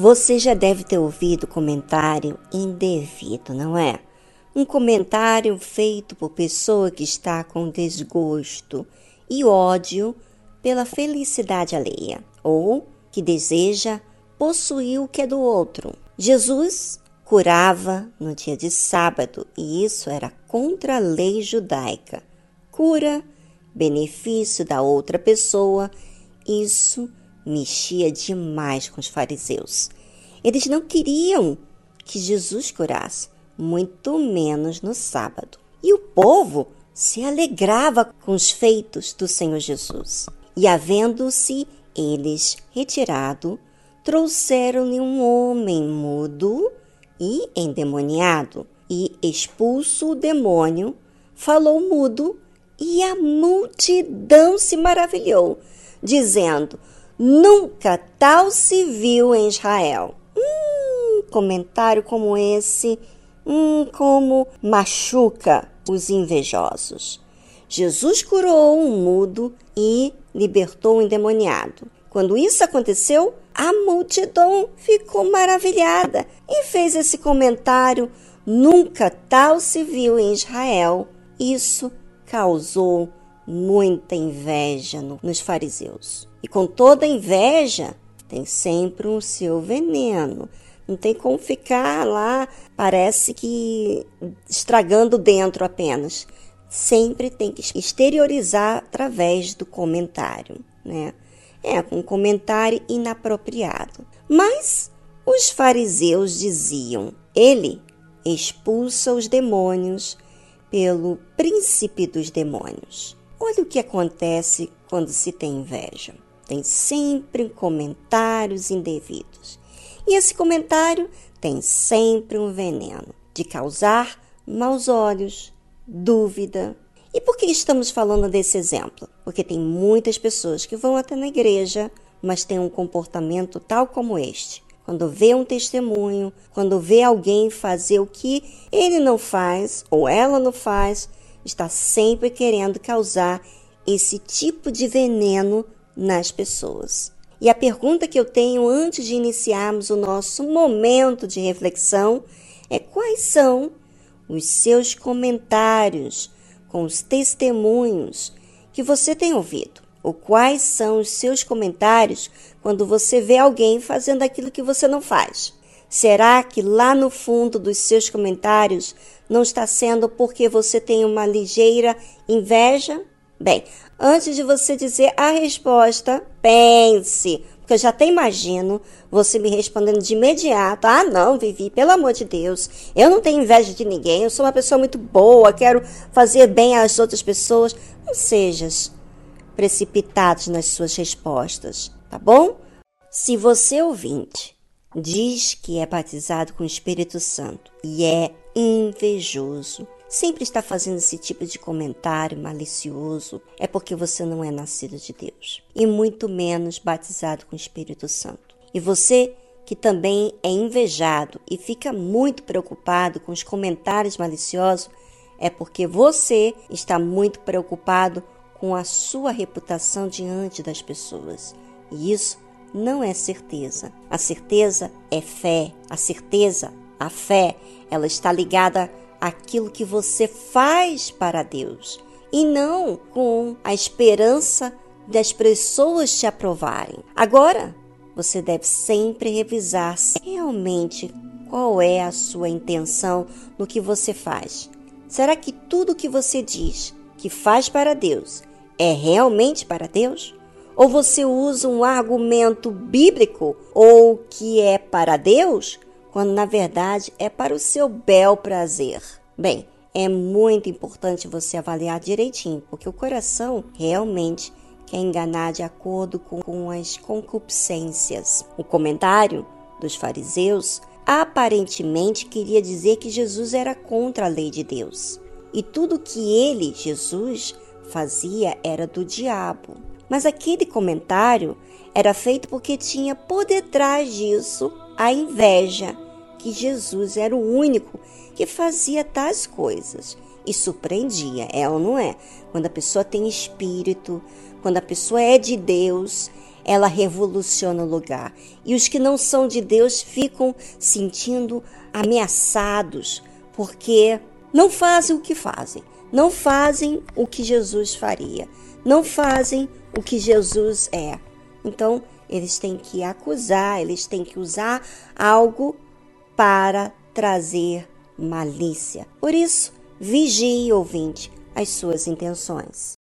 Você já deve ter ouvido comentário indevido, não é? Um comentário feito por pessoa que está com desgosto e ódio pela felicidade alheia, ou que deseja possuir o que é do outro. Jesus curava no dia de sábado e isso era contra a lei judaica. Cura, benefício da outra pessoa, isso mexia demais com os fariseus. Eles não queriam que Jesus curasse, muito menos no sábado. E o povo se alegrava com os feitos do Senhor Jesus. E havendo-se eles retirado, trouxeram-lhe um homem mudo e endemoniado, e expulso o demônio, falou mudo, e a multidão se maravilhou, dizendo: Nunca tal se viu em Israel. Hum, comentário como esse, hum, como machuca os invejosos. Jesus curou um mudo e libertou um endemoniado. Quando isso aconteceu, a multidão ficou maravilhada e fez esse comentário: nunca tal se viu em Israel. Isso causou muita inveja no, nos fariseus. E com toda inveja, tem sempre um seu veneno. Não tem como ficar lá, parece que estragando dentro apenas. Sempre tem que exteriorizar através do comentário, né? É, um comentário inapropriado. Mas os fariseus diziam: ele expulsa os demônios pelo príncipe dos demônios. Olha o que acontece quando se tem inveja. Tem sempre comentários indevidos. E esse comentário tem sempre um veneno de causar maus olhos, dúvida. E por que estamos falando desse exemplo? Porque tem muitas pessoas que vão até na igreja, mas têm um comportamento tal como este. Quando vê um testemunho, quando vê alguém fazer o que ele não faz ou ela não faz, está sempre querendo causar esse tipo de veneno nas pessoas. E a pergunta que eu tenho antes de iniciarmos o nosso momento de reflexão é: quais são os seus comentários com os testemunhos que você tem ouvido? Ou quais são os seus comentários quando você vê alguém fazendo aquilo que você não faz? Será que lá no fundo dos seus comentários não está sendo porque você tem uma ligeira inveja? Bem, antes de você dizer a resposta, pense, porque eu já até imagino você me respondendo de imediato: ah, não, Vivi, pelo amor de Deus, eu não tenho inveja de ninguém, eu sou uma pessoa muito boa, quero fazer bem às outras pessoas. Não sejas precipitados nas suas respostas, tá bom? Se você ouvinte diz que é batizado com o Espírito Santo e é invejoso, sempre está fazendo esse tipo de comentário malicioso, é porque você não é nascido de Deus e muito menos batizado com o Espírito Santo. E você que também é invejado e fica muito preocupado com os comentários maliciosos, é porque você está muito preocupado com a sua reputação diante das pessoas. E isso não é certeza. A certeza é fé. A certeza, a fé, ela está ligada àquilo que você faz para Deus e não com a esperança das pessoas te aprovarem. Agora, você deve sempre revisar realmente qual é a sua intenção no que você faz. Será que tudo que você diz que faz para Deus é realmente para Deus? Ou você usa um argumento bíblico ou que é para Deus, quando na verdade é para o seu bel prazer? Bem, é muito importante você avaliar direitinho, porque o coração realmente quer enganar de acordo com, com as concupiscências. O comentário dos fariseus aparentemente queria dizer que Jesus era contra a lei de Deus. E tudo que ele, Jesus, fazia era do diabo. Mas aquele comentário era feito porque tinha por detrás disso a inveja, que Jesus era o único que fazia tais coisas. E surpreendia, é ou não é? Quando a pessoa tem espírito, quando a pessoa é de Deus, ela revoluciona o lugar. E os que não são de Deus ficam sentindo ameaçados, porque não fazem o que fazem, não fazem o que Jesus faria, não fazem o que Jesus é. Então, eles têm que acusar, eles têm que usar algo para trazer malícia. Por isso, vigie, ouvinte, as suas intenções.